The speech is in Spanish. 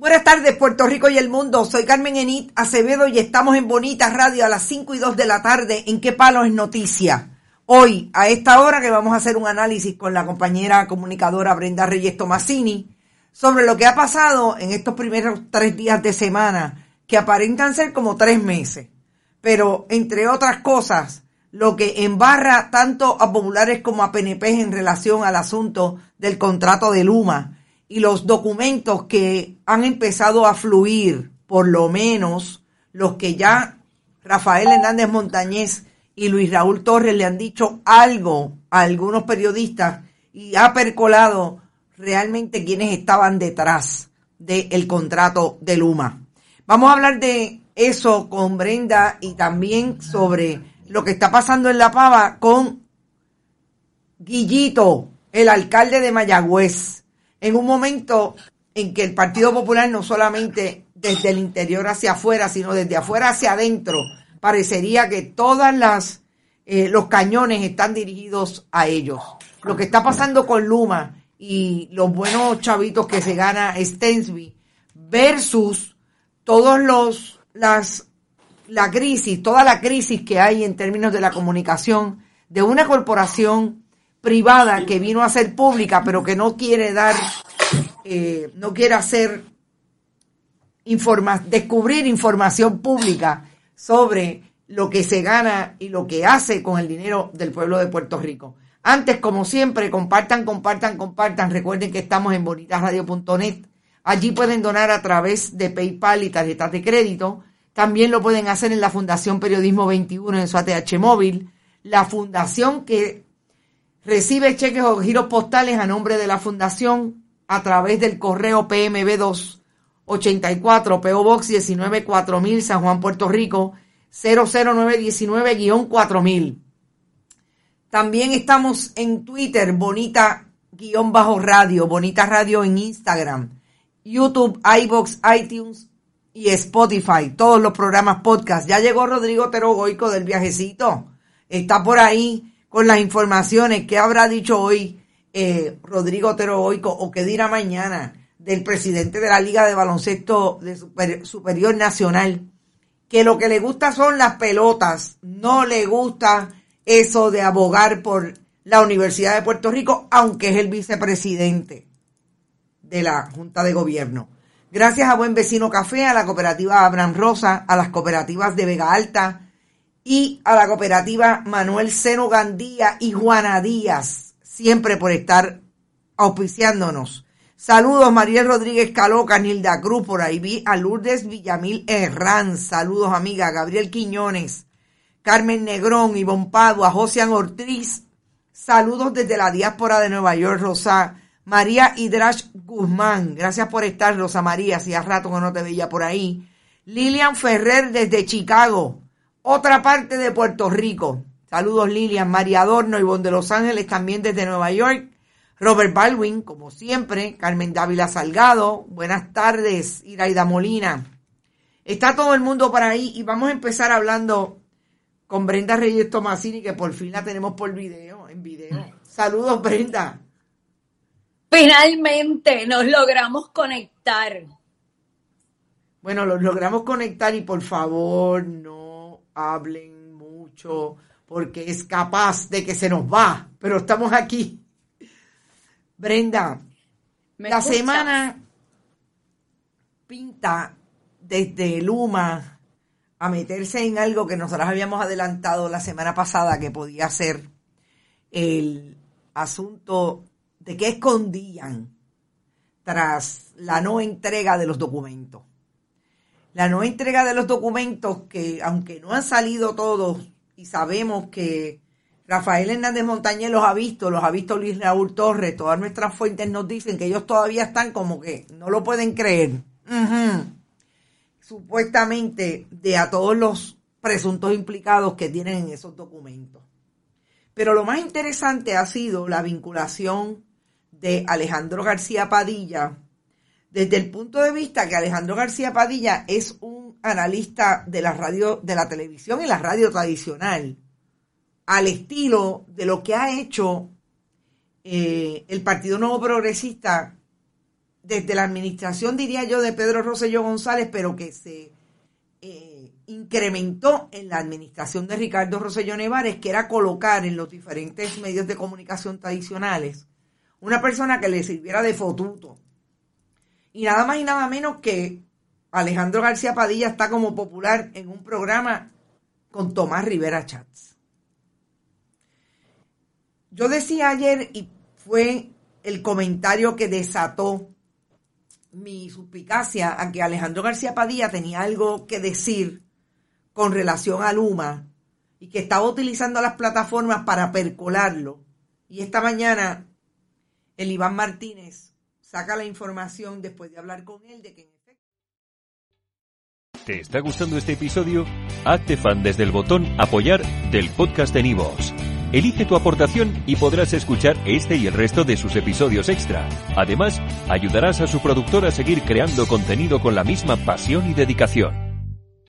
Buenas tardes, Puerto Rico y el mundo. Soy Carmen Enit Acevedo y estamos en Bonita Radio a las 5 y 2 de la tarde. ¿En qué palo es noticia? Hoy, a esta hora, que vamos a hacer un análisis con la compañera comunicadora Brenda Reyes Tomasini sobre lo que ha pasado en estos primeros tres días de semana, que aparentan ser como tres meses. Pero, entre otras cosas, lo que embarra tanto a populares como a PNP en relación al asunto del contrato de Luma y los documentos que han empezado a fluir, por lo menos los que ya Rafael Hernández Montañez y Luis Raúl Torres le han dicho algo a algunos periodistas y ha percolado realmente quienes estaban detrás del contrato de Luma. Vamos a hablar de eso con Brenda y también sobre lo que está pasando en La Pava con Guillito, el alcalde de Mayagüez en un momento en que el Partido Popular no solamente desde el interior hacia afuera, sino desde afuera hacia adentro, parecería que todas las eh, los cañones están dirigidos a ellos. Lo que está pasando con Luma y los buenos chavitos que se gana Stensby versus todos los las la crisis, toda la crisis que hay en términos de la comunicación de una corporación privada que vino a ser pública, pero que no quiere dar, eh, no quiere hacer, informa descubrir información pública sobre lo que se gana y lo que hace con el dinero del pueblo de Puerto Rico. Antes, como siempre, compartan, compartan, compartan. Recuerden que estamos en bonitasradio.net. Allí pueden donar a través de PayPal y tarjetas de crédito. También lo pueden hacer en la Fundación Periodismo 21 en su ATH móvil. La fundación que Recibe cheques o giros postales a nombre de la Fundación a través del correo PMB 284 PO Box 19 4000 San Juan, Puerto Rico 00919-4000. También estamos en Twitter, Bonita guion bajo radio, Bonita Radio en Instagram, YouTube, iBox, iTunes y Spotify, todos los programas podcast. Ya llegó Rodrigo Terogoico del viajecito. Está por ahí con las informaciones que habrá dicho hoy eh, Rodrigo Otero o que dirá mañana del presidente de la Liga de Baloncesto de Superior Nacional, que lo que le gusta son las pelotas, no le gusta eso de abogar por la Universidad de Puerto Rico, aunque es el vicepresidente de la Junta de Gobierno. Gracias a Buen Vecino Café, a la cooperativa Abraham Rosa, a las cooperativas de Vega Alta, y a la cooperativa Manuel Seno Gandía y Juana Díaz, siempre por estar auspiciándonos. Saludos Mariel Rodríguez Caloca, Nilda Cruz, por ahí vi a Lourdes Villamil Herrán, saludos amiga, Gabriel Quiñones, Carmen Negrón, Ivonne Padua, Josian Ortiz, saludos desde la diáspora de Nueva York, Rosa María Hidrash Guzmán, gracias por estar Rosa María, si hace rato que no te veía por ahí. Lilian Ferrer desde Chicago, otra parte de Puerto Rico. Saludos Lilian, María Adorno, y de Los Ángeles también desde Nueva York. Robert Baldwin, como siempre. Carmen Dávila Salgado. Buenas tardes, Iraida Molina. Está todo el mundo por ahí y vamos a empezar hablando con Brenda Reyes Tomasini, que por fin la tenemos por video, en video. Saludos, Brenda. Finalmente nos logramos conectar. Bueno, los logramos conectar y por favor, no hablen mucho, porque es capaz de que se nos va, pero estamos aquí. Brenda, la semana pinta desde Luma a meterse en algo que nosotros habíamos adelantado la semana pasada que podía ser el asunto de qué escondían tras la no entrega de los documentos la no entrega de los documentos que, aunque no han salido todos y sabemos que Rafael Hernández Montañez los ha visto, los ha visto Luis Raúl Torres, todas nuestras fuentes nos dicen que ellos todavía están como que no lo pueden creer. Supuestamente de a todos los presuntos implicados que tienen en esos documentos. Pero lo más interesante ha sido la vinculación de Alejandro García Padilla desde el punto de vista que Alejandro García Padilla es un analista de la radio, de la televisión y la radio tradicional, al estilo de lo que ha hecho eh, el Partido Nuevo Progresista desde la administración, diría yo, de Pedro Rosselló González, pero que se eh, incrementó en la administración de Ricardo Rosselló Nevares, que era colocar en los diferentes medios de comunicación tradicionales una persona que le sirviera de fotuto. Y nada más y nada menos que Alejandro García Padilla está como popular en un programa con Tomás Rivera Chats. Yo decía ayer, y fue el comentario que desató mi suspicacia a que Alejandro García Padilla tenía algo que decir con relación a Luma y que estaba utilizando las plataformas para percolarlo. Y esta mañana el Iván Martínez saca la información después de hablar con él de que en efecto... ¿Te está gustando este episodio? Hazte fan desde el botón apoyar del podcast de Nivos. Elige tu aportación y podrás escuchar este y el resto de sus episodios extra. Además, ayudarás a su productor a seguir creando contenido con la misma pasión y dedicación.